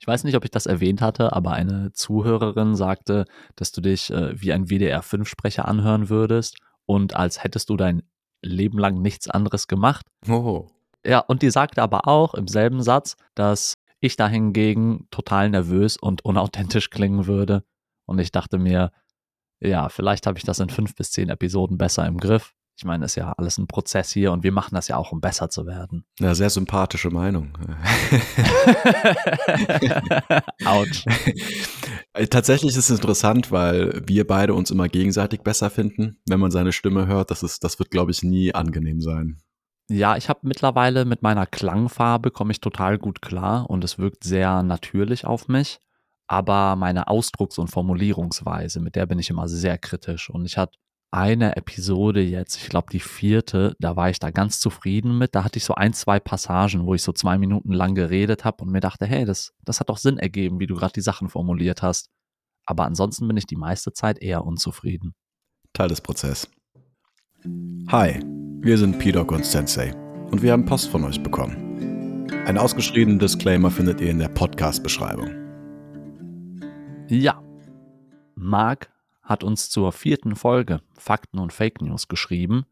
Ich weiß nicht, ob ich das erwähnt hatte, aber eine Zuhörerin sagte, dass du dich äh, wie ein WDR-5-Sprecher anhören würdest und als hättest du dein Leben lang nichts anderes gemacht. Oh. Ja, und die sagte aber auch im selben Satz, dass ich dahingegen total nervös und unauthentisch klingen würde. Und ich dachte mir, ja, vielleicht habe ich das in fünf bis zehn Apisoden besser im Griff. Ich meine, ist ja alles ein Prozess hier und wir machen das ja auch, um besser zu werden. Ja, sehr sympathische Meinung. Autsch. Äh, tatsächlich ist es interessant, weil wir beide uns immer gegenseitig besser finden, wenn man seine Stimme hört. Das, ist, das wird, glaube ich, nie angenehm sein. Ja, ich habe mittlerweile mit meiner Klangfarbe komme ich total gut klar und es wirkt sehr natürlich auf mich. Aber meine Ausdrucks- und Formulierungsweise, mit der bin ich immer sehr kritisch. Und ich hatte eine Episode jetzt, ich glaube die vierte, da war ich da ganz zufrieden mit. Da hatte ich so ein, zwei Passagen, wo ich so zwei Minuten lang geredet habe und mir dachte, hey, das, das hat doch Sinn ergeben, wie du gerade die Sachen formuliert hast. Aber ansonsten bin ich die meiste Zeit eher unzufrieden. Teil des Prozesses. Hi, wir sind P-Doc und Sensei und wir haben Post von euch bekommen. Ein ausgeschriebenen Disclaimer findet ihr in der Podcast-Beschreibung. Ja, Marc hat uns zur vierten Folge Fakten und Fake News geschrieben.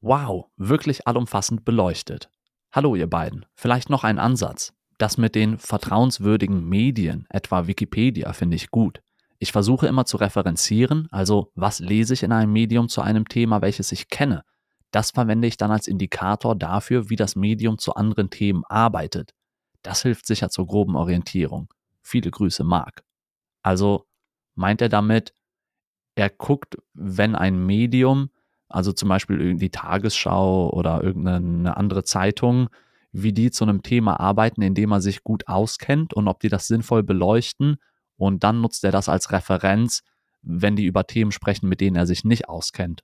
Wow, wirklich allumfassend beleuchtet. Hallo ihr beiden, vielleicht noch ein Ansatz. Das mit den vertrauenswürdigen Medien, etwa Wikipedia, finde ich gut. Ich versuche immer zu referenzieren, also was lese ich in einem Medium zu einem Thema, welches ich kenne. Das verwende ich dann als Indikator dafür, wie das Medium zu anderen Themen arbeitet. Das hilft sicher zur groben Orientierung. Viele Grüße, Marc. Also meint er damit, er guckt, wenn ein Medium, also zum Beispiel die Tagesschau oder irgendeine andere Zeitung, wie die zu einem Thema arbeiten, in dem er sich gut auskennt und ob die das sinnvoll beleuchten. Und dann nutzt er das als Referenz, wenn die über Themen sprechen, mit denen er sich nicht auskennt.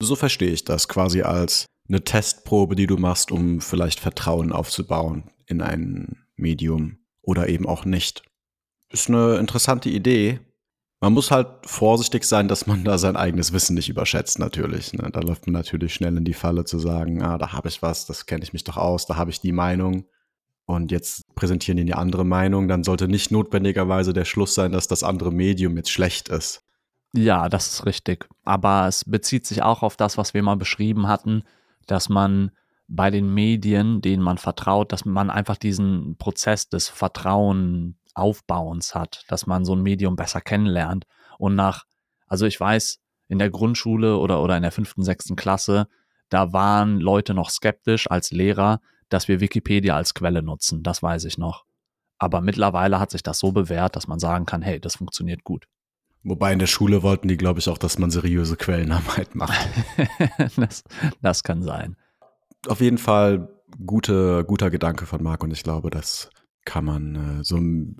So verstehe ich das quasi als eine Testprobe, die du machst, um vielleicht Vertrauen aufzubauen in ein Medium oder eben auch nicht. Ist eine interessante Idee, man muss halt vorsichtig sein, dass man da sein eigenes Wissen nicht überschätzt, natürlich. Ne? Da läuft man natürlich schnell in die Falle zu sagen, ah, da habe ich was, das kenne ich mich doch aus, da habe ich die Meinung. Und jetzt präsentieren die eine andere Meinung, dann sollte nicht notwendigerweise der Schluss sein, dass das andere Medium jetzt schlecht ist. Ja, das ist richtig. Aber es bezieht sich auch auf das, was wir mal beschrieben hatten, dass man bei den Medien, denen man vertraut, dass man einfach diesen Prozess des Vertrauen Aufbauens hat, dass man so ein Medium besser kennenlernt. Und nach, also ich weiß, in der Grundschule oder, oder in der fünften, sechsten Klasse, da waren Leute noch skeptisch als Lehrer, dass wir Wikipedia als Quelle nutzen. Das weiß ich noch. Aber mittlerweile hat sich das so bewährt, dass man sagen kann, hey, das funktioniert gut. Wobei in der Schule wollten die, glaube ich, auch, dass man seriöse Quellenarbeit macht. das, das kann sein. Auf jeden Fall gute, guter Gedanke von Marc und ich glaube, dass kann man äh, so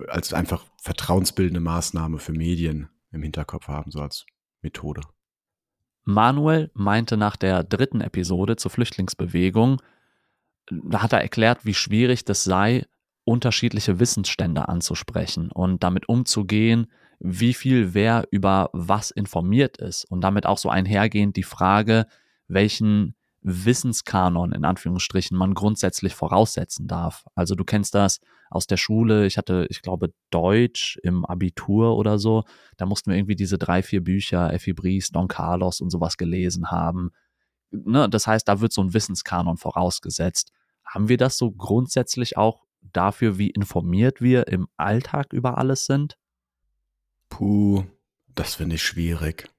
als einfach vertrauensbildende Maßnahme für Medien im Hinterkopf haben, so als Methode. Manuel meinte nach der dritten Episode zur Flüchtlingsbewegung, da hat er erklärt, wie schwierig das sei, unterschiedliche Wissensstände anzusprechen und damit umzugehen, wie viel wer über was informiert ist und damit auch so einhergehend die Frage, welchen Wissenskanon in Anführungsstrichen man grundsätzlich voraussetzen darf. Also du kennst das aus der Schule. Ich hatte, ich glaube, Deutsch im Abitur oder so. Da mussten wir irgendwie diese drei, vier Bücher, Effi Briest, Don Carlos und sowas gelesen haben. Ne, das heißt, da wird so ein Wissenskanon vorausgesetzt. Haben wir das so grundsätzlich auch dafür, wie informiert wir im Alltag über alles sind? Puh, das finde ich schwierig.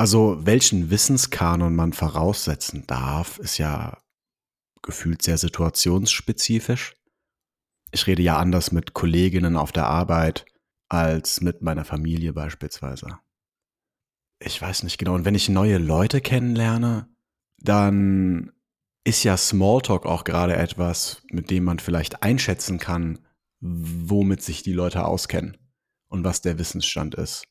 Also, welchen Wissenskanon man voraussetzen darf, ist ja gefühlt sehr situationsspezifisch. Ich rede ja anders mit Kolleginnen auf der Arbeit als mit meiner Familie beispielsweise. Ich weiß nicht genau. Und wenn ich neue Leute kennenlerne, dann ist ja Smalltalk auch gerade etwas, mit dem man vielleicht einschätzen kann, womit sich die Leute auskennen und was der Wissensstand ist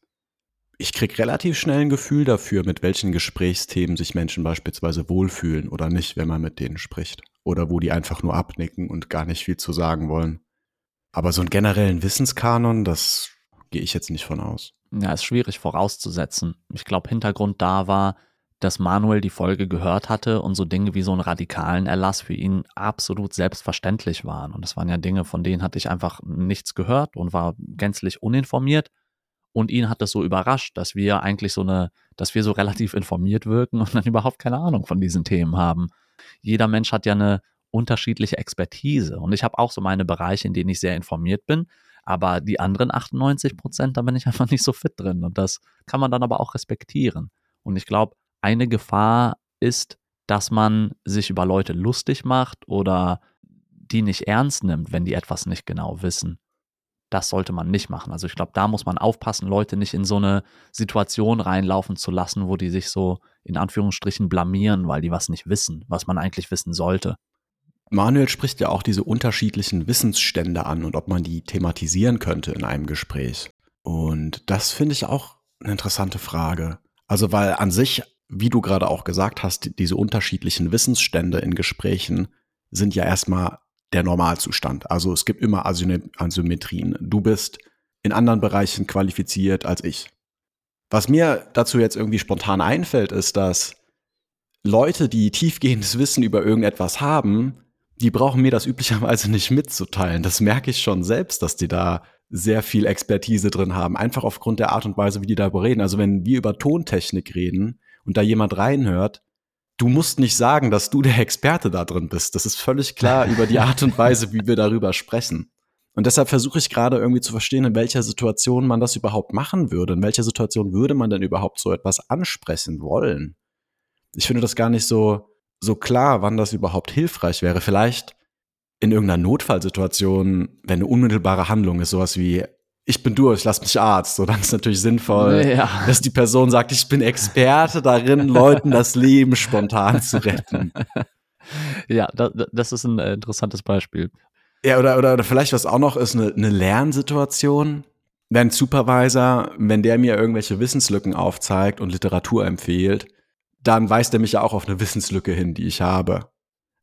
ich kriege relativ schnell ein Gefühl dafür, mit welchen Gesprächsthemen sich Menschen beispielsweise wohlfühlen oder nicht, wenn man mit denen spricht. Oder wo die einfach nur abnicken und gar nicht viel zu sagen wollen. Aber so einen generellen Wissenskanon, das gehe ich jetzt nicht von aus. Ja, ist schwierig vorauszusetzen. Ich glaube, Hintergrund da war, dass Manuel die Folge gehört hatte und so Dinge wie so einen radikalen Erlass für ihn absolut selbstverständlich waren. Und das waren ja Dinge, von denen hatte ich einfach nichts gehört und war gänzlich uninformiert. Und ihn hat das so überrascht, dass wir eigentlich so eine, dass wir so relativ informiert wirken und dann überhaupt keine Ahnung von diesen Themen haben. Jeder Mensch hat ja eine unterschiedliche Expertise. Und ich habe auch so meine Bereiche, in denen ich sehr informiert bin. Aber die anderen 98 Prozent, da bin ich einfach nicht so fit drin. Und das kann man dann aber auch respektieren. Und ich glaube, eine Gefahr ist, dass man sich über Leute lustig macht oder die nicht ernst nimmt, wenn die etwas nicht genau wissen. Das sollte man nicht machen. Also ich glaube, da muss man aufpassen, Leute nicht in so eine Situation reinlaufen zu lassen, wo die sich so in Anführungsstrichen blamieren, weil die was nicht wissen, was man eigentlich wissen sollte. Manuel spricht ja auch diese unterschiedlichen Wissensstände an und ob man die thematisieren könnte in einem Gespräch. Und das finde ich auch eine interessante Frage. Also weil an sich, wie du gerade auch gesagt hast, diese unterschiedlichen Wissensstände in Gesprächen sind ja erstmal der Normalzustand. Also es gibt immer Asymmetrien. Du bist in anderen Bereichen qualifiziert als ich. Was mir dazu jetzt irgendwie spontan einfällt, ist, dass Leute, die tiefgehendes Wissen über irgendetwas haben, die brauchen mir das üblicherweise nicht mitzuteilen. Das merke ich schon selbst, dass die da sehr viel Expertise drin haben. Einfach aufgrund der Art und Weise, wie die darüber reden. Also wenn wir über Tontechnik reden und da jemand reinhört, du musst nicht sagen, dass du der Experte da drin bist. Das ist völlig klar über die Art und Weise, wie wir darüber sprechen. Und deshalb versuche ich gerade irgendwie zu verstehen, in welcher Situation man das überhaupt machen würde. In welcher Situation würde man denn überhaupt so etwas ansprechen wollen? Ich finde das gar nicht so, so klar, wann das überhaupt hilfreich wäre. Vielleicht in irgendeiner Notfallsituation, wenn eine unmittelbare Handlung ist, sowas wie, ich bin durch, lass mich Arzt. So, dann ist natürlich sinnvoll, ja. dass die Person sagt, ich bin Experte darin, Leuten das Leben spontan zu retten. Ja, das, das ist ein äh, interessantes Beispiel. Ja, oder, oder, oder vielleicht was auch noch ist, eine, eine Lernsituation. Wenn Supervisor, wenn der mir irgendwelche Wissenslücken aufzeigt und Literatur empfiehlt, dann weist er mich ja auch auf eine Wissenslücke hin, die ich habe.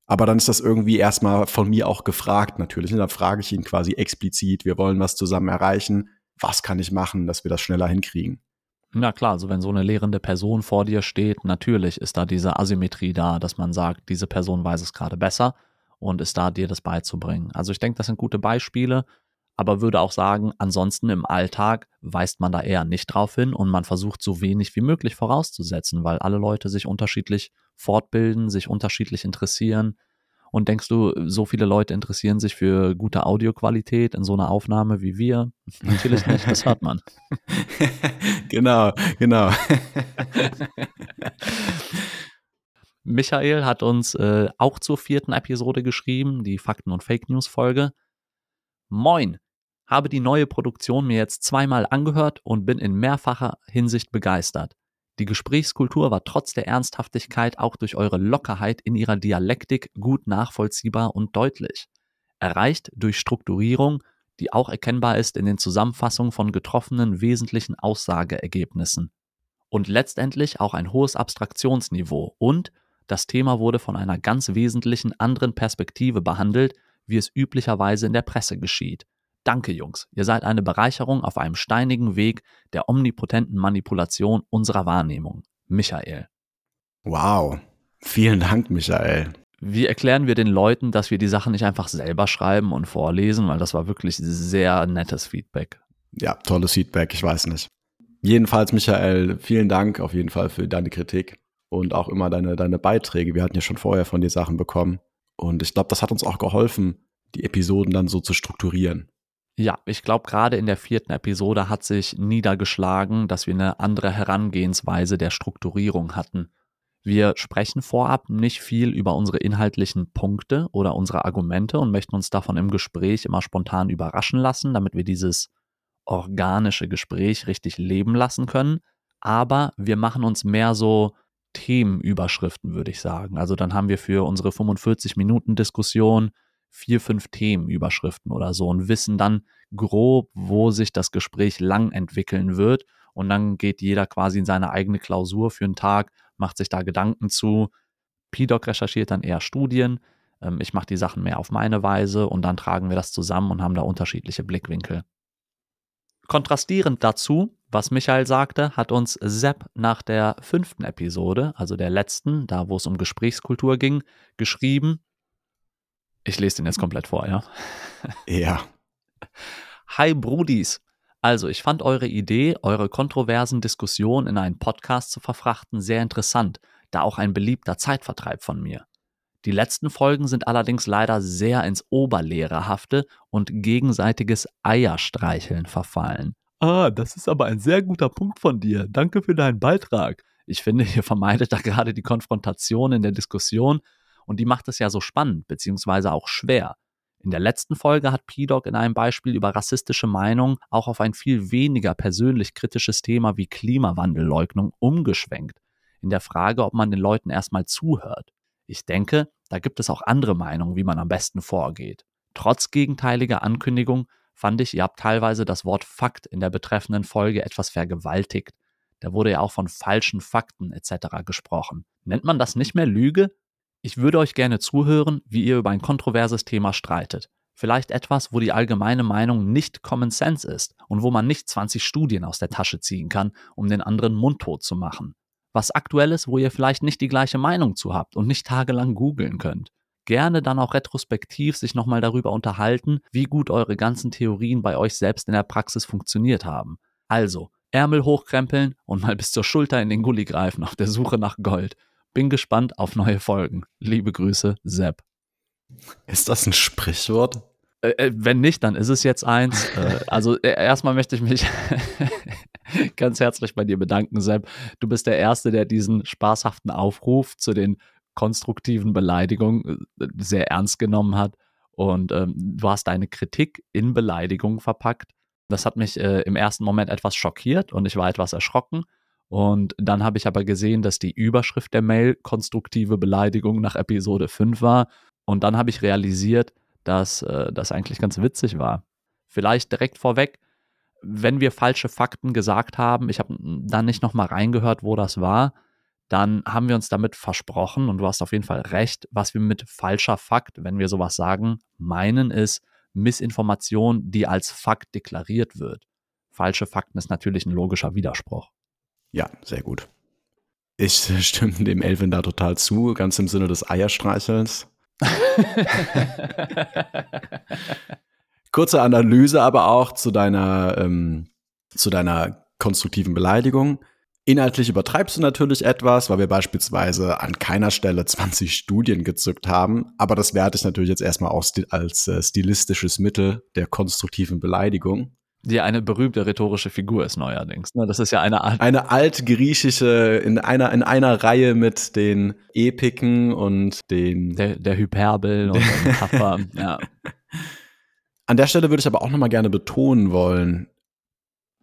Aber dann ist das irgendwie erstmal von mir auch gefragt natürlich. Und dann frage ich ihn quasi explizit, wir wollen was zusammen erreichen. Was kann ich machen, dass wir das schneller hinkriegen? Na klar, also wenn so eine lehrende Person vor dir steht, natürlich ist da diese Asymmetrie da, dass man sagt, diese Person weiß es gerade besser und ist da, dir das beizubringen. Also ich denke, das sind gute Beispiele aber würde auch sagen, ansonsten im Alltag weist man da eher nicht drauf hin und man versucht so wenig wie möglich vorauszusetzen, weil alle Leute sich unterschiedlich fortbilden, sich unterschiedlich interessieren. Und denkst du, so viele Leute interessieren sich für gute Audioqualität in so einer Aufnahme wie wir? Natürlich nicht, das hört man. genau, genau. Michael hat uns äh, auch zur vierten Episode geschrieben, die Fakten- und Fake News-Folge. Moin, habe die neue Produktion mir jetzt zweimal angehört und bin in mehrfacher Hinsicht begeistert. Die Gesprächskultur war trotz der Ernsthaftigkeit auch durch eure Lockerheit in ihrer Dialektik gut nachvollziehbar und deutlich. Erreicht durch Strukturierung, die auch erkennbar ist in den Zusammenfassungen von getroffenen wesentlichen Aussageergebnissen. Und letztendlich auch ein hohes Abstraktionsniveau und das Thema wurde von einer ganz wesentlichen anderen Perspektive behandelt, wie es üblicherweise in der Presse geschieht. Danke, Jungs. Ihr seid eine Bereicherung auf einem steinigen Weg der omnipotenten Manipulation unserer Wahrnehmung. Michael. Wow. Vielen Dank, Michael. Wie erklären wir den Leuten, dass wir die Sachen nicht einfach selber schreiben und vorlesen? Weil das war wirklich sehr nettes Feedback. Ja, tolles Feedback, ich weiß nicht. Jedenfalls, Michael, vielen Dank auf jeden Fall für deine Kritik und auch immer deine, deine Beiträge. Wir hatten ja schon vorher von dir Sachen bekommen. Und ich glaube, das hat uns auch geholfen, die Episoden dann so zu strukturieren. Ja, ich glaube, gerade in der vierten Episode hat sich niedergeschlagen, dass wir eine andere Herangehensweise der Strukturierung hatten. Wir sprechen vorab nicht viel über unsere inhaltlichen Punkte oder unsere Argumente und möchten uns davon im Gespräch immer spontan überraschen lassen, damit wir dieses organische Gespräch richtig leben lassen können. Aber wir machen uns mehr so Themenüberschriften, würde ich sagen. Also dann haben wir für unsere 45 Minuten Diskussion vier, fünf Themenüberschriften oder so und wissen dann grob, wo sich das Gespräch lang entwickeln wird. Und dann geht jeder quasi in seine eigene Klausur für einen Tag, macht sich da Gedanken zu. PDoc recherchiert dann eher Studien. Ähm, ich mache die Sachen mehr auf meine Weise und dann tragen wir das zusammen und haben da unterschiedliche Blickwinkel. Kontrastierend dazu was Michael sagte, hat uns Sepp nach der fünften Episode, also der letzten, da wo es um Gesprächskultur ging, geschrieben. Ich lese den jetzt komplett vor, ja? Ja. Hi Brudis. Also, ich fand eure Idee, eure kontroversen Diskussionen in einen Podcast zu verfrachten, sehr interessant, da auch ein beliebter Zeitvertreib von mir. Die letzten Folgen sind allerdings leider sehr ins Oberlehrerhafte und gegenseitiges Eierstreicheln verfallen. Ah, das ist aber ein sehr guter Punkt von dir. Danke für deinen Beitrag. Ich finde, ihr vermeidet da gerade die Konfrontation in der Diskussion und die macht es ja so spannend, beziehungsweise auch schwer. In der letzten Folge hat P-Dog in einem Beispiel über rassistische Meinungen auch auf ein viel weniger persönlich kritisches Thema wie Klimawandelleugnung umgeschwenkt. In der Frage, ob man den Leuten erstmal zuhört. Ich denke, da gibt es auch andere Meinungen, wie man am besten vorgeht. Trotz gegenteiliger Ankündigung fand ich, ihr habt teilweise das Wort Fakt in der betreffenden Folge etwas vergewaltigt. Da wurde ja auch von falschen Fakten etc. gesprochen. Nennt man das nicht mehr Lüge? Ich würde euch gerne zuhören, wie ihr über ein kontroverses Thema streitet. Vielleicht etwas, wo die allgemeine Meinung nicht Common Sense ist und wo man nicht 20 Studien aus der Tasche ziehen kann, um den anderen mundtot zu machen. Was aktuelles, wo ihr vielleicht nicht die gleiche Meinung zu habt und nicht tagelang googeln könnt gerne dann auch retrospektiv sich nochmal darüber unterhalten, wie gut eure ganzen Theorien bei euch selbst in der Praxis funktioniert haben. Also, Ärmel hochkrempeln und mal bis zur Schulter in den Gully greifen auf der Suche nach Gold. Bin gespannt auf neue Folgen. Liebe Grüße, Sepp. Ist das ein Sprichwort? Äh, äh wenn nicht, dann ist es jetzt eins. äh, also äh, erstmal möchte ich mich ganz herzlich bei dir bedanken, Sepp. Du bist der Erste, der diesen spaßhaften Aufruf zu den konstruktiven Beleidigung äh, sehr ernst genommen hat. Und ähm, du hast deine Kritik in Beleidigung verpackt. Das hat mich äh, im ersten Moment etwas schockiert und ich war etwas erschrocken. Und dann habe ich aber gesehen, dass die Überschrift der Mail konstruktive Beleidigung nach Episode 5 war. Und dann habe ich realisiert, dass äh, das eigentlich ganz witzig war. Vielleicht direkt vorweg, wenn wir falsche Fakten gesagt haben, ich habe dann nicht nochmal reingehört, wo das war, dann haben wir uns damit versprochen, und du hast auf jeden Fall recht, was wir mit falscher Fakt, wenn wir sowas sagen, meinen, ist Missinformation, die als Fakt deklariert wird. Falsche Fakten ist natürlich ein logischer Widerspruch. Ja, sehr gut. Ich stimme dem Elvin da total zu, ganz im Sinne des Eierstreichelns. Kurze Analyse aber auch zu deiner, ähm, zu deiner konstruktiven Beleidigung. Inhaltlich übertreibst du natürlich etwas, weil wir beispielsweise an keiner Stelle 20 Studien gezückt haben, aber das werte ich natürlich jetzt erstmal auch als äh, stilistisches Mittel der konstruktiven Beleidigung. Die eine berühmte rhetorische Figur ist neuerdings. Ne? Das ist ja eine Art. Eine altgriechische, in einer, in einer Reihe mit den Epiken und den. Der, der Hyperbel und der Metapher, ja. An der Stelle würde ich aber auch nochmal gerne betonen wollen,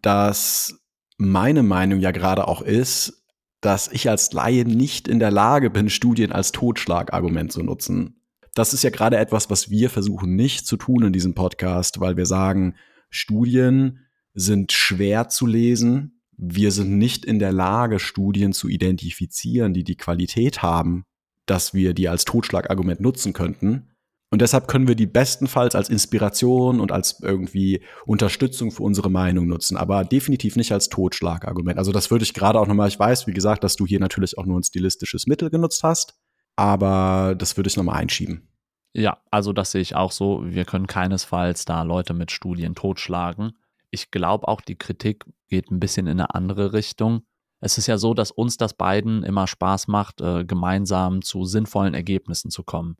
dass meine Meinung ja gerade auch ist, dass ich als Laie nicht in der Lage bin, Studien als Totschlagargument zu nutzen. Das ist ja gerade etwas, was wir versuchen nicht zu tun in diesem Podcast, weil wir sagen, Studien sind schwer zu lesen. Wir sind nicht in der Lage, Studien zu identifizieren, die die Qualität haben, dass wir die als Totschlagargument nutzen könnten. Und deshalb können wir die bestenfalls als Inspiration und als irgendwie Unterstützung für unsere Meinung nutzen, aber definitiv nicht als Totschlagargument. Also das würde ich gerade auch nochmal, ich weiß, wie gesagt, dass du hier natürlich auch nur ein stilistisches Mittel genutzt hast, aber das würde ich nochmal einschieben. Ja, also das sehe ich auch so. Wir können keinesfalls da Leute mit Studien totschlagen. Ich glaube auch, die Kritik geht ein bisschen in eine andere Richtung. Es ist ja so, dass uns das beiden immer Spaß macht, äh, gemeinsam zu sinnvollen Ergebnissen zu kommen.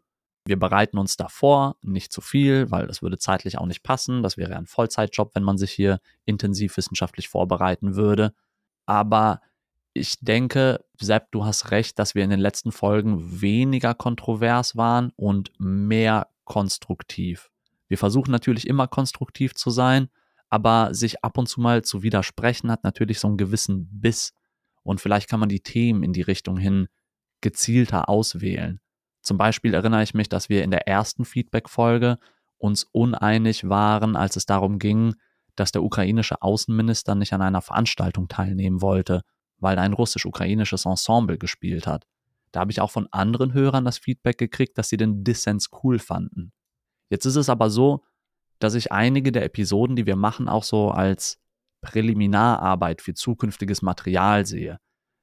Wir bereiten uns davor, nicht zu viel, weil das würde zeitlich auch nicht passen. Das wäre ein Vollzeitjob, wenn man sich hier intensiv wissenschaftlich vorbereiten würde. Aber ich denke, Sepp, du hast recht, dass wir in den letzten Folgen weniger kontrovers waren und mehr konstruktiv. Wir versuchen natürlich immer konstruktiv zu sein, aber sich ab und zu mal zu widersprechen hat natürlich so einen gewissen Biss. Und vielleicht kann man die Themen in die Richtung hin gezielter auswählen. Zum Beispiel erinnere ich mich, dass wir in der ersten Feedback-Folge uns uneinig waren, als es darum ging, dass der ukrainische Außenminister nicht an einer Veranstaltung teilnehmen wollte, weil ein russisch-ukrainisches Ensemble gespielt hat. Da habe ich auch von anderen Hörern das Feedback gekriegt, dass sie den Dissens cool fanden. Jetzt ist es aber so, dass ich einige der Episoden, die wir machen, auch so als Präliminararbeit für zukünftiges Material sehe.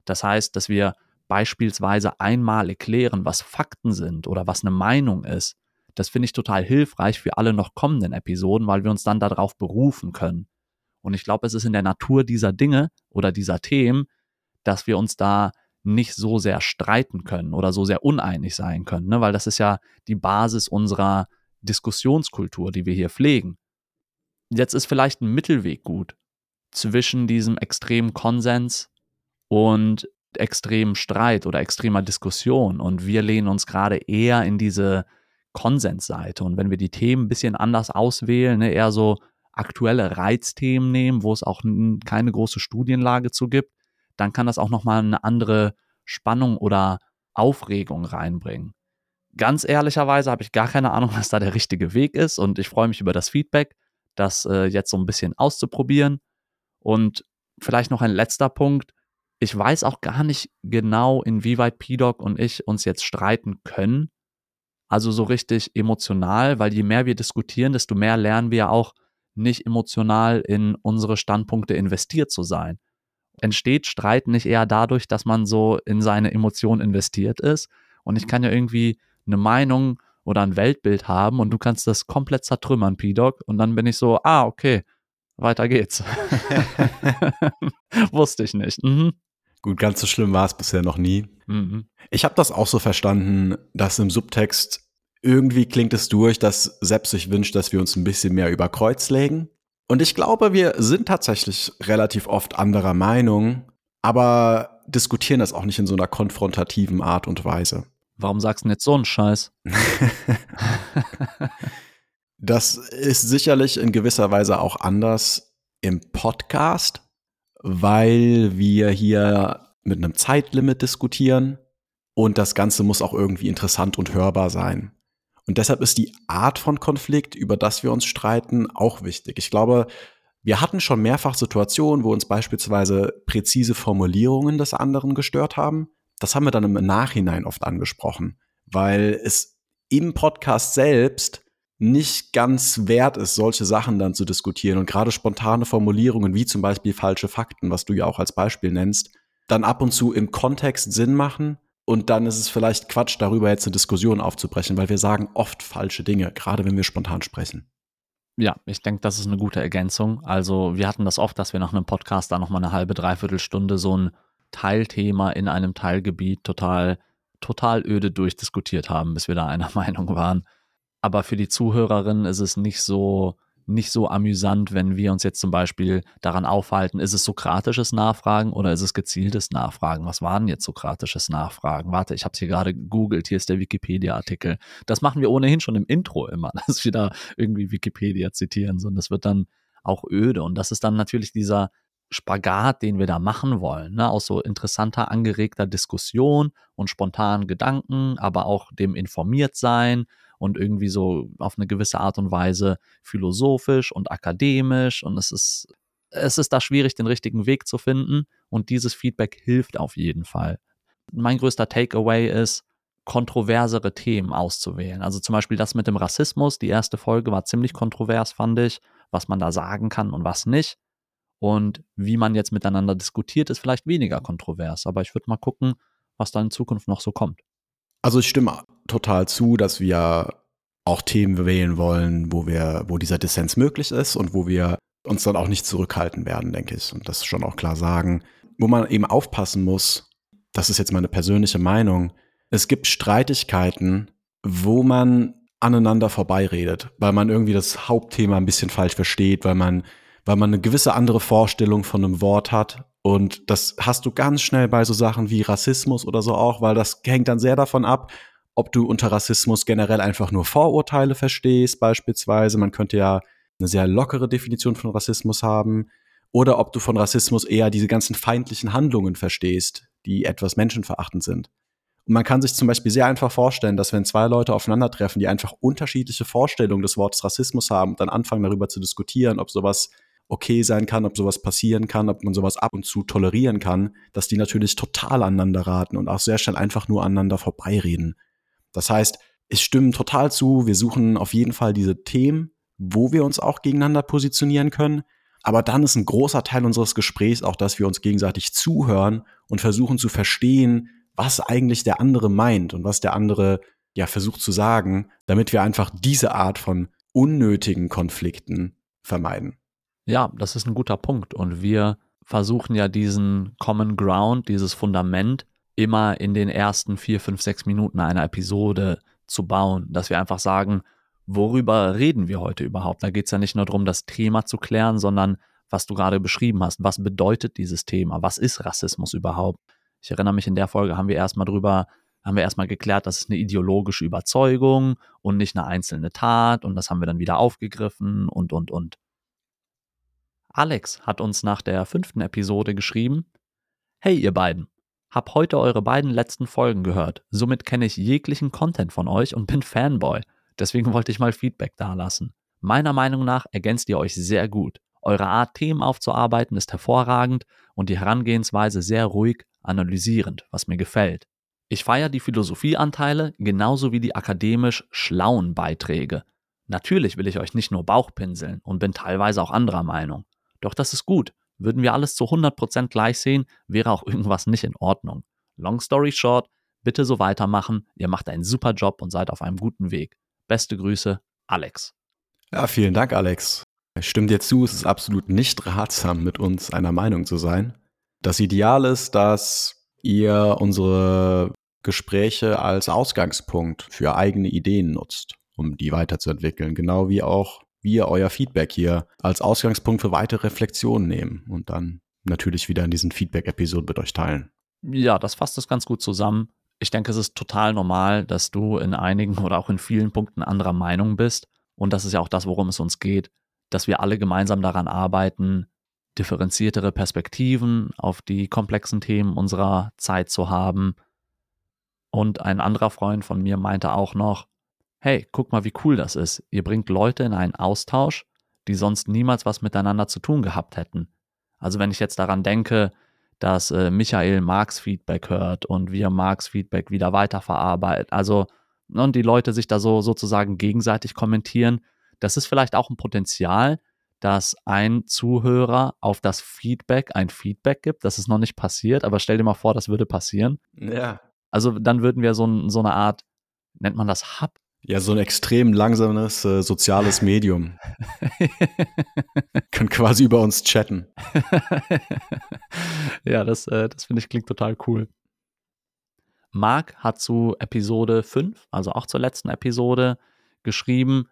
Das heißt, dass wir beispielsweise einmal erklären, was Fakten sind oder was eine Meinung ist. Das finde ich total hilfreich für alle noch kommenden Episoden, weil wir uns dann darauf berufen können. Und ich glaube, es ist in der Natur dieser Dinge oder dieser Themen, dass wir uns da nicht so sehr streiten können oder so sehr uneinig sein können, ne? weil das ist ja die Basis unserer Diskussionskultur, die wir hier pflegen. Jetzt ist vielleicht ein Mittelweg gut zwischen diesem extremen Konsens und extremen Streit oder extremer Diskussion. Und wir lehnen uns gerade eher in diese Konsensseite. Und wenn wir die Themen ein bisschen anders auswählen, ne, eher so aktuelle Reizthemen nehmen, wo es auch keine große Studienlage zu gibt, dann kann das auch nochmal eine andere Spannung oder Aufregung reinbringen. Ganz ehrlicherweise habe ich gar keine Ahnung, was da der richtige Weg ist und ich freue mich über das Feedback, das äh, jetzt so ein bisschen auszuprobieren. Und vielleicht noch ein letzter Punkt. Ich weiß auch gar nicht genau, inwieweit PDoc und ich uns jetzt streiten können. Also so richtig emotional, weil je mehr wir diskutieren, desto mehr lernen wir auch nicht emotional in unsere Standpunkte investiert zu sein. Entsteht Streit nicht eher dadurch, dass man so in seine Emotionen investiert ist? Und ich kann ja irgendwie eine Meinung oder ein Weltbild haben und du kannst das komplett zertrümmern, P-Doc. Und dann bin ich so, ah, okay, weiter geht's. Wusste ich nicht. Mhm. Gut, ganz so schlimm war es bisher noch nie. Mhm. Ich habe das auch so verstanden, dass im Subtext irgendwie klingt es durch, dass Sepp sich wünscht, dass wir uns ein bisschen mehr über Kreuz legen. Und ich glaube, wir sind tatsächlich relativ oft anderer Meinung, aber diskutieren das auch nicht in so einer konfrontativen Art und Weise. Warum sagst du nicht so einen Scheiß? das ist sicherlich in gewisser Weise auch anders im Podcast, weil wir hier mit einem Zeitlimit diskutieren und das Ganze muss auch irgendwie interessant und hörbar sein. Und deshalb ist die Art von Konflikt, über das wir uns streiten, auch wichtig. Ich glaube, wir hatten schon mehrfach Situationen, wo uns beispielsweise präzise Formulierungen des anderen gestört haben. Das haben wir dann im Nachhinein oft angesprochen, weil es im Podcast selbst nicht ganz wert ist, solche Sachen dann zu diskutieren und gerade spontane Formulierungen wie zum Beispiel falsche Fakten, was du ja auch als Beispiel nennst, dann ab und zu im Kontext Sinn machen und dann ist es vielleicht Quatsch, darüber jetzt eine Diskussion aufzubrechen, weil wir sagen oft falsche Dinge, gerade wenn wir spontan sprechen. Ja, ich denke, das ist eine gute Ergänzung. Also wir hatten das oft, dass wir nach einem Podcast da nochmal eine halbe, dreiviertel Stunde so ein Teilthema in einem Teilgebiet total, total öde durchdiskutiert haben, bis wir da einer Meinung waren. Aber für die Zuhörerinnen ist es nicht so, nicht so amüsant, wenn wir uns jetzt zum Beispiel daran aufhalten, ist es sokratisches Nachfragen oder ist es gezieltes Nachfragen? Was war denn jetzt sokratisches Nachfragen? Warte, ich habe es hier gerade gegoogelt, hier ist der Wikipedia-Artikel. Das machen wir ohnehin schon im Intro immer, dass wir da irgendwie Wikipedia zitieren, sondern das wird dann auch öde. Und das ist dann natürlich dieser Spagat, den wir da machen wollen, ne? aus so interessanter, angeregter Diskussion und spontanen Gedanken, aber auch dem informiert sein und irgendwie so auf eine gewisse Art und Weise philosophisch und akademisch und es ist es ist da schwierig, den richtigen Weg zu finden und dieses Feedback hilft auf jeden Fall. Mein größter Takeaway ist, kontroversere Themen auszuwählen. Also zum Beispiel das mit dem Rassismus. Die erste Folge war ziemlich kontrovers, fand ich, was man da sagen kann und was nicht. Und wie man jetzt miteinander diskutiert, ist vielleicht weniger kontrovers. Aber ich würde mal gucken, was da in Zukunft noch so kommt. Also ich stimme total zu, dass wir auch Themen wählen wollen, wo wir, wo dieser Dissens möglich ist und wo wir uns dann auch nicht zurückhalten werden, denke ich. Und das schon auch klar sagen. Wo man eben aufpassen muss, das ist jetzt meine persönliche Meinung, es gibt Streitigkeiten, wo man aneinander vorbeiredet, weil man irgendwie das Hauptthema ein bisschen falsch versteht, weil man, weil man eine gewisse andere Vorstellung von einem Wort hat und das hast du ganz schnell bei so Sachen wie Rassismus oder so auch, weil das hängt dann sehr davon ab, ob du unter Rassismus generell einfach nur Vorurteile verstehst, beispielsweise. Man könnte ja eine sehr lockere Definition von Rassismus haben. Oder ob du von Rassismus eher diese ganzen feindlichen Handlungen verstehst, die etwas menschenverachtend sind. Und man kann sich zum Beispiel sehr einfach vorstellen, dass wenn zwei Leute aufeinandertreffen, die einfach unterschiedliche Vorstellungen des Wortes Rassismus haben, dann anfangen darüber zu diskutieren, ob sowas okay sein kann, ob sowas passieren kann, ob man sowas ab und zu tolerieren kann, dass die natürlich total aneinander raten und auch sehr schnell einfach nur aneinander vorbeireden. Das heißt, es stimmen total zu, wir suchen auf jeden Fall diese Themen, wo wir uns auch gegeneinander positionieren können. Aber dann ist ein großer Teil unseres Gesprächs auch, dass wir uns gegenseitig zuhören und versuchen zu verstehen, was eigentlich der andere meint und was der andere ja versucht zu sagen, damit wir einfach diese Art von unnötigen Konflikten vermeiden. Ja, das ist ein guter Punkt. Und wir versuchen ja diesen Common Ground, dieses Fundament immer in den ersten vier, fünf, sechs Minuten einer Episode zu bauen, dass wir einfach sagen, worüber reden wir heute überhaupt? Da geht es ja nicht nur darum, das Thema zu klären, sondern was du gerade beschrieben hast. Was bedeutet dieses Thema? Was ist Rassismus überhaupt? Ich erinnere mich, in der Folge haben wir erstmal drüber, haben wir erstmal geklärt, das ist eine ideologische Überzeugung und nicht eine einzelne Tat und das haben wir dann wieder aufgegriffen und, und, und. Alex hat uns nach der fünften Episode geschrieben, Hey ihr beiden, hab heute eure beiden letzten Folgen gehört, somit kenne ich jeglichen Content von euch und bin Fanboy. Deswegen wollte ich mal Feedback dalassen. Meiner Meinung nach ergänzt ihr euch sehr gut. Eure Art, Themen aufzuarbeiten, ist hervorragend und die Herangehensweise sehr ruhig, analysierend, was mir gefällt. Ich feiere die Philosophieanteile genauso wie die akademisch schlauen Beiträge. Natürlich will ich euch nicht nur Bauchpinseln und bin teilweise auch anderer Meinung. Doch das ist gut. Würden wir alles zu 100% gleich sehen, wäre auch irgendwas nicht in Ordnung. Long story short, bitte so weitermachen. Ihr macht einen super Job und seid auf einem guten Weg. Beste Grüße, Alex. Ja, vielen Dank, Alex. Ich stimme dir zu, es ist absolut nicht ratsam, mit uns einer Meinung zu sein. Das Ideal ist, dass ihr unsere Gespräche als Ausgangspunkt für eigene Ideen nutzt, um die weiterzuentwickeln. Genau wie auch wir euer Feedback hier als Ausgangspunkt für weitere Reflexionen nehmen und dann natürlich wieder in diesen Feedback-Episoden mit euch teilen. Ja, das fasst es ganz gut zusammen. Ich denke, es ist total normal, dass du in einigen oder auch in vielen Punkten anderer Meinung bist. Und das ist ja auch das, worum es uns geht, dass wir alle gemeinsam daran arbeiten, differenziertere Perspektiven auf die komplexen Themen unserer Zeit zu haben. Und ein anderer Freund von mir meinte auch noch, hey, guck mal, wie cool das ist. Ihr bringt Leute in einen Austausch, die sonst niemals was miteinander zu tun gehabt hätten. Also wenn ich jetzt daran denke, dass äh, Michael Marx Feedback hört und wir Marx Feedback wieder weiterverarbeiten, also und die Leute sich da so sozusagen gegenseitig kommentieren, das ist vielleicht auch ein Potenzial, dass ein Zuhörer auf das Feedback ein Feedback gibt. Das ist noch nicht passiert, aber stell dir mal vor, das würde passieren. Ja. Also dann würden wir so, so eine Art, nennt man das Hub, ja, so ein extrem langsames äh, soziales Medium. Können quasi über uns chatten. ja, das, äh, das finde ich klingt total cool. Marc hat zu Episode 5, also auch zur letzten Episode, geschrieben: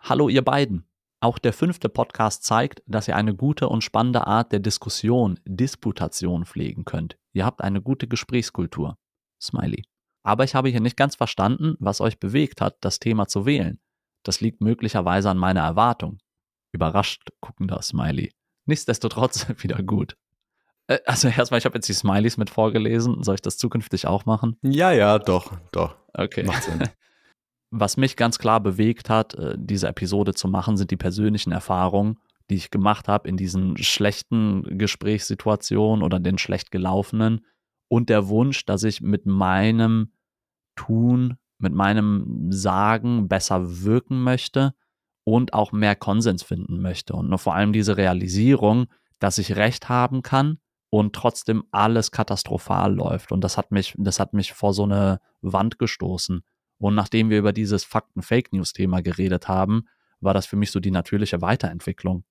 Hallo, ihr beiden. Auch der fünfte Podcast zeigt, dass ihr eine gute und spannende Art der Diskussion, Disputation pflegen könnt. Ihr habt eine gute Gesprächskultur. Smiley. Aber ich habe hier nicht ganz verstanden, was euch bewegt hat, das Thema zu wählen. Das liegt möglicherweise an meiner Erwartung. Überrascht guckender Smiley. Nichtsdestotrotz wieder gut. Äh, also erstmal, ich habe jetzt die Smileys mit vorgelesen. Soll ich das zukünftig auch machen? Ja, ja, doch, doch. Okay. Macht Sinn. Was mich ganz klar bewegt hat, äh, diese Episode zu machen, sind die persönlichen Erfahrungen, die ich gemacht habe in diesen schlechten Gesprächssituationen oder den schlecht gelaufenen und der Wunsch, dass ich mit meinem Tun, mit meinem Sagen besser wirken möchte und auch mehr Konsens finden möchte. Und nur vor allem diese Realisierung, dass ich Recht haben kann und trotzdem alles katastrophal läuft. Und das hat mich, das hat mich vor so eine Wand gestoßen. Und nachdem wir über dieses Fakten-Fake-News-Thema geredet haben, war das für mich so die natürliche Weiterentwicklung.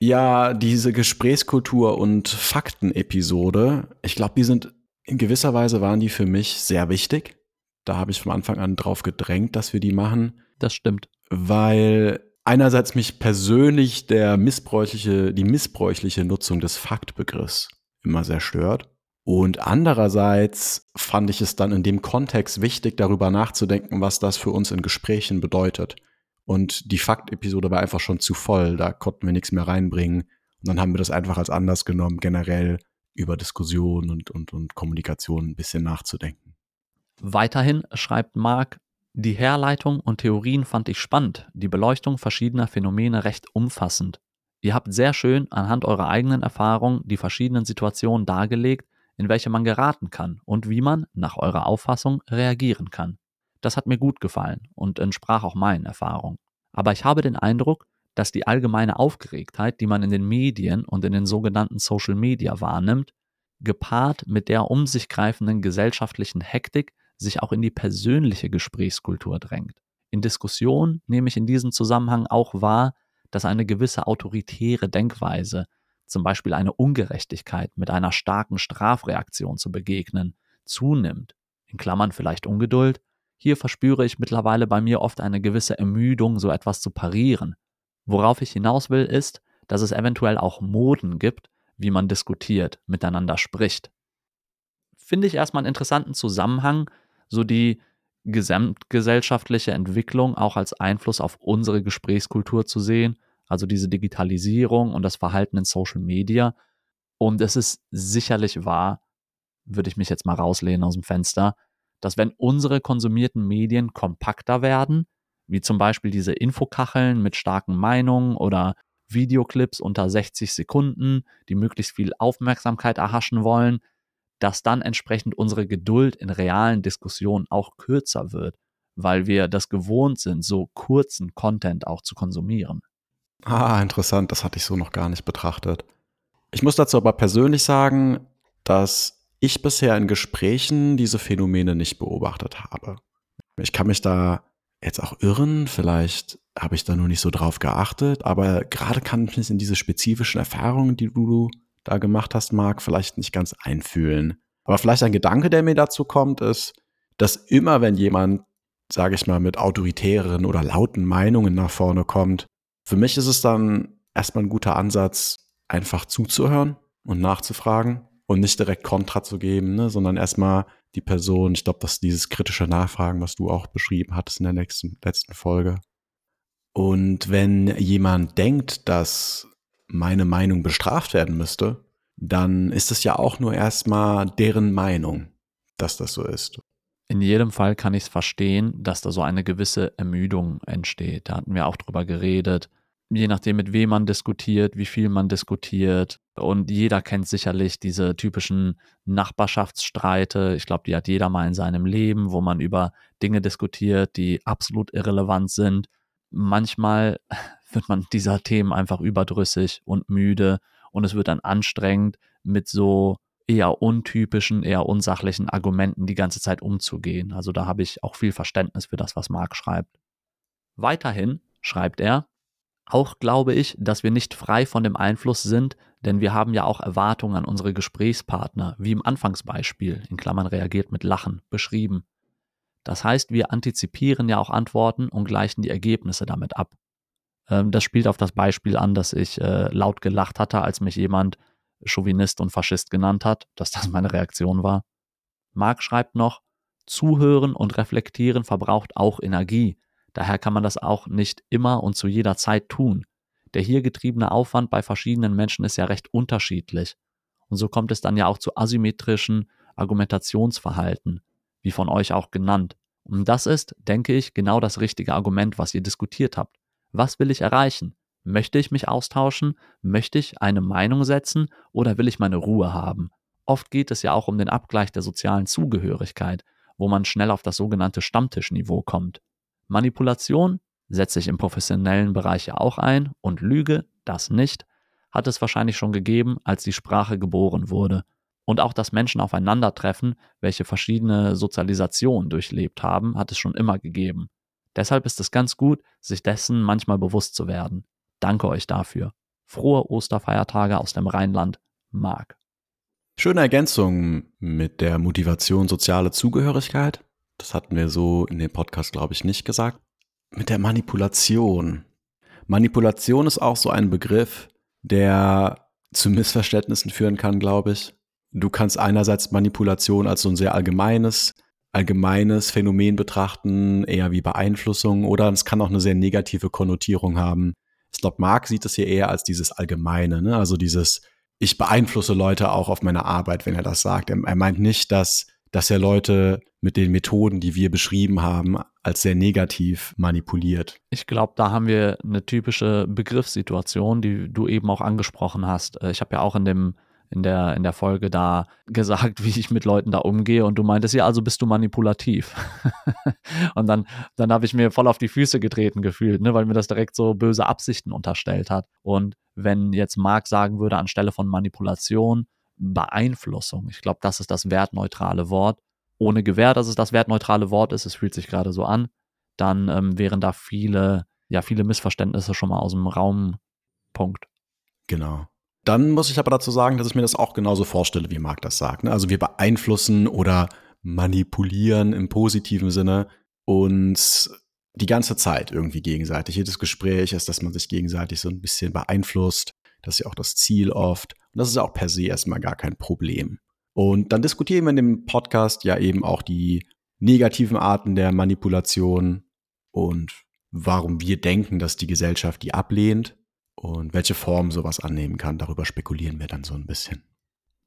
Ja, diese Gesprächskultur und Fakten-Episode, ich glaube, die sind in gewisser Weise waren die für mich sehr wichtig. Da habe ich von Anfang an drauf gedrängt, dass wir die machen. Das stimmt. Weil einerseits mich persönlich der missbräuchliche, die missbräuchliche Nutzung des Faktbegriffs immer sehr stört. Und andererseits fand ich es dann in dem Kontext wichtig, darüber nachzudenken, was das für uns in Gesprächen bedeutet. Und die Faktepisode war einfach schon zu voll, da konnten wir nichts mehr reinbringen. Und dann haben wir das einfach als anders genommen, generell über Diskussion und, und, und Kommunikation ein bisschen nachzudenken. Weiterhin schreibt Marc, die Herleitung und Theorien fand ich spannend, die Beleuchtung verschiedener Phänomene recht umfassend. Ihr habt sehr schön anhand eurer eigenen Erfahrungen die verschiedenen Situationen dargelegt, in welche man geraten kann und wie man, nach eurer Auffassung, reagieren kann. Das hat mir gut gefallen und entsprach auch meinen Erfahrungen. Aber ich habe den Eindruck, dass die allgemeine Aufgeregtheit, die man in den Medien und in den sogenannten Social Media wahrnimmt, gepaart mit der um sich greifenden gesellschaftlichen Hektik sich auch in die persönliche Gesprächskultur drängt. In Diskussionen nehme ich in diesem Zusammenhang auch wahr, dass eine gewisse autoritäre Denkweise, zum Beispiel eine Ungerechtigkeit mit einer starken Strafreaktion zu begegnen, zunimmt. In Klammern vielleicht Ungeduld. Hier verspüre ich mittlerweile bei mir oft eine gewisse Ermüdung, so etwas zu parieren. Worauf ich hinaus will, ist, dass es eventuell auch Moden gibt, wie man diskutiert, miteinander spricht. Finde ich erstmal einen interessanten Zusammenhang, so die gesamtgesellschaftliche Entwicklung auch als Einfluss auf unsere Gesprächskultur zu sehen, also diese Digitalisierung und das Verhalten in Social Media. Und es ist sicherlich wahr, würde ich mich jetzt mal rauslehnen aus dem Fenster, dass wenn unsere konsumierten Medien kompakter werden, wie zum Beispiel diese Infokacheln mit starken Meinungen oder Videoclips unter 60 Sekunden, die möglichst viel Aufmerksamkeit erhaschen wollen, dass dann entsprechend unsere Geduld in realen Diskussionen auch kürzer wird, weil wir das gewohnt sind, so kurzen Content auch zu konsumieren. Ah, interessant, das hatte ich so noch gar nicht betrachtet. Ich muss dazu aber persönlich sagen, dass ich bisher in Gesprächen diese Phänomene nicht beobachtet habe. Ich kann mich da jetzt auch irren, vielleicht habe ich da nur nicht so drauf geachtet, aber gerade kann ich mich in diese spezifischen Erfahrungen, die du da gemacht hast, Marc, vielleicht nicht ganz einfühlen. Aber vielleicht ein Gedanke, der mir dazu kommt, ist, dass immer, wenn jemand, sage ich mal, mit autoritären oder lauten Meinungen nach vorne kommt, für mich ist es dann erstmal ein guter Ansatz, einfach zuzuhören und nachzufragen und nicht direkt Kontra zu geben, ne, sondern erstmal die Person, ich glaube, das ist dieses kritische Nachfragen, was du auch beschrieben hattest in der nächsten, letzten Folge. Und wenn jemand denkt, dass meine Meinung bestraft werden müsste, dann ist es ja auch nur erstmal deren Meinung, dass das so ist. In jedem Fall kann ich es verstehen, dass da so eine gewisse Ermüdung entsteht. Da hatten wir auch drüber geredet. Je nachdem, mit wem man diskutiert, wie viel man diskutiert. Und jeder kennt sicherlich diese typischen Nachbarschaftsstreite. Ich glaube, die hat jeder mal in seinem Leben, wo man über Dinge diskutiert, die absolut irrelevant sind. Manchmal wird man dieser Themen einfach überdrüssig und müde und es wird dann anstrengend, mit so eher untypischen, eher unsachlichen Argumenten die ganze Zeit umzugehen. Also da habe ich auch viel Verständnis für das, was Marc schreibt. Weiterhin schreibt er, auch glaube ich, dass wir nicht frei von dem Einfluss sind, denn wir haben ja auch Erwartungen an unsere Gesprächspartner, wie im Anfangsbeispiel, in Klammern reagiert mit Lachen, beschrieben. Das heißt, wir antizipieren ja auch Antworten und gleichen die Ergebnisse damit ab. Ähm, das spielt auf das Beispiel an, dass ich äh, laut gelacht hatte, als mich jemand Chauvinist und Faschist genannt hat, dass das meine Reaktion war. Marc schreibt noch, Zuhören und Reflektieren verbraucht auch Energie. Daher kann man das auch nicht immer und zu jeder Zeit tun. Der hier getriebene Aufwand bei verschiedenen Menschen ist ja recht unterschiedlich. Und so kommt es dann ja auch zu asymmetrischen Argumentationsverhalten, wie von euch auch genannt. Und das ist, denke ich, genau das richtige Argument, was ihr diskutiert habt. Was will ich erreichen? Möchte ich mich austauschen? Möchte ich eine Meinung setzen oder will ich meine Ruhe haben? Oft geht es ja auch um den Abgleich der sozialen Zugehörigkeit, wo man schnell auf das sogenannte Stammtischniveau kommt. Manipulation setze ich im professionellen Bereich ja auch ein und Lüge, das nicht, hat es wahrscheinlich schon gegeben, als die Sprache geboren wurde. Und auch dass Menschen aufeinandertreffen, welche verschiedene Sozialisationen durchlebt haben, hat es schon immer gegeben. Deshalb ist es ganz gut, sich dessen manchmal bewusst zu werden. Danke euch dafür. Frohe Osterfeiertage aus dem Rheinland, Marc. Schöne Ergänzung mit der Motivation soziale Zugehörigkeit. Das hatten wir so in dem Podcast, glaube ich, nicht gesagt. Mit der Manipulation. Manipulation ist auch so ein Begriff, der zu Missverständnissen führen kann, glaube ich. Du kannst einerseits Manipulation als so ein sehr allgemeines allgemeines Phänomen betrachten, eher wie Beeinflussung oder es kann auch eine sehr negative Konnotierung haben. Ich glaube, Marc sieht es hier eher als dieses Allgemeine, ne? also dieses, ich beeinflusse Leute auch auf meine Arbeit, wenn er das sagt. Er, er meint nicht, dass, dass er Leute mit den Methoden, die wir beschrieben haben, als sehr negativ manipuliert. Ich glaube, da haben wir eine typische Begriffssituation, die du eben auch angesprochen hast. Äh, ich habe ja auch in dem in der, in der Folge da gesagt, wie ich mit Leuten da umgehe und du meintest, ja, also bist du manipulativ. und dann, dann habe ich mir voll auf die Füße getreten gefühlt, ne, weil mir das direkt so böse Absichten unterstellt hat. Und wenn jetzt Marc sagen würde, anstelle von Manipulation, Beeinflussung, ich glaube, das ist das wertneutrale Wort, ohne Gewähr, dass es das wertneutrale Wort ist, es fühlt sich gerade so an, dann ähm, wären da viele, ja, viele Missverständnisse schon mal aus dem Raum. Punkt. Genau. Dann muss ich aber dazu sagen, dass ich mir das auch genauso vorstelle, wie Marc das sagt. Ne? Also wir beeinflussen oder manipulieren im positiven Sinne uns die ganze Zeit irgendwie gegenseitig. Jedes Gespräch ist, dass man sich gegenseitig so ein bisschen beeinflusst. Das ist ja auch das Ziel oft. Und das ist auch per se erstmal gar kein Problem. Und dann diskutieren wir in dem Podcast ja eben auch die negativen Arten der Manipulation und warum wir denken, dass die Gesellschaft die ablehnt und welche Form sowas annehmen kann, darüber spekulieren wir dann so ein bisschen.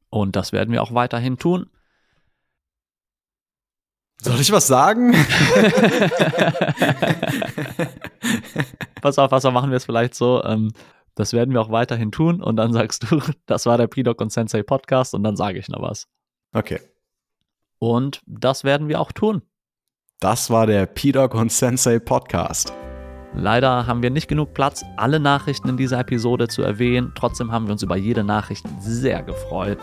Und das werden wir auch weiterhin tun. Soll ich was sagen? pass auf, auf, machen wir es vielleicht so. Ähm, das werden wir auch weiterhin tun. Und dann sagst du, das war der P-Doc und Sensei Podcast. Und dann sage ich noch was. Okay. Und das werden wir auch tun. Das war der P-Doc und Sensei Podcast. Leider haben wir nicht genug Platz, alle Nachrichten in dieser Episode zu erwähnen. Trotzdem haben wir uns über jede Nachricht sehr gefreut.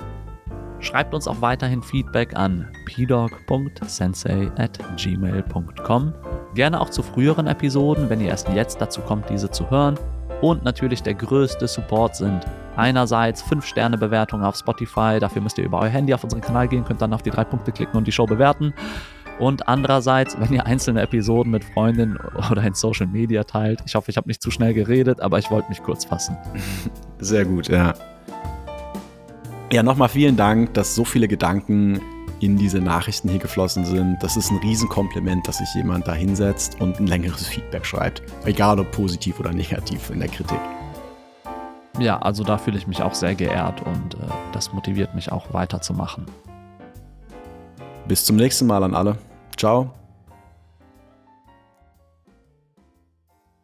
Schreibt uns auch weiterhin Feedback an pdog.sensei at Gerne auch zu früheren Episoden, wenn ihr erst jetzt dazu kommt, diese zu hören. Und natürlich der größte Support sind einerseits 5-Sterne-Bewertungen auf Spotify. Dafür müsst ihr über euer Handy auf unseren Kanal gehen, könnt dann auf die drei Punkte klicken und die Show bewerten. Und andererseits, wenn ihr einzelne Episoden mit Freundinnen oder in Social Media teilt. Ich hoffe, ich habe nicht zu schnell geredet, aber ich wollte mich kurz fassen. Sehr gut, ja. Ja, nochmal vielen Dank, dass so viele Gedanken in diese Nachrichten hier geflossen sind. Das ist ein Riesenkompliment, dass sich jemand da hinsetzt und ein längeres Feedback schreibt. Egal ob positiv oder negativ in der Kritik. Ja, also da fühle ich mich auch sehr geehrt und äh, das motiviert mich auch weiterzumachen. Bis zum nächsten Mal an alle. Ciao.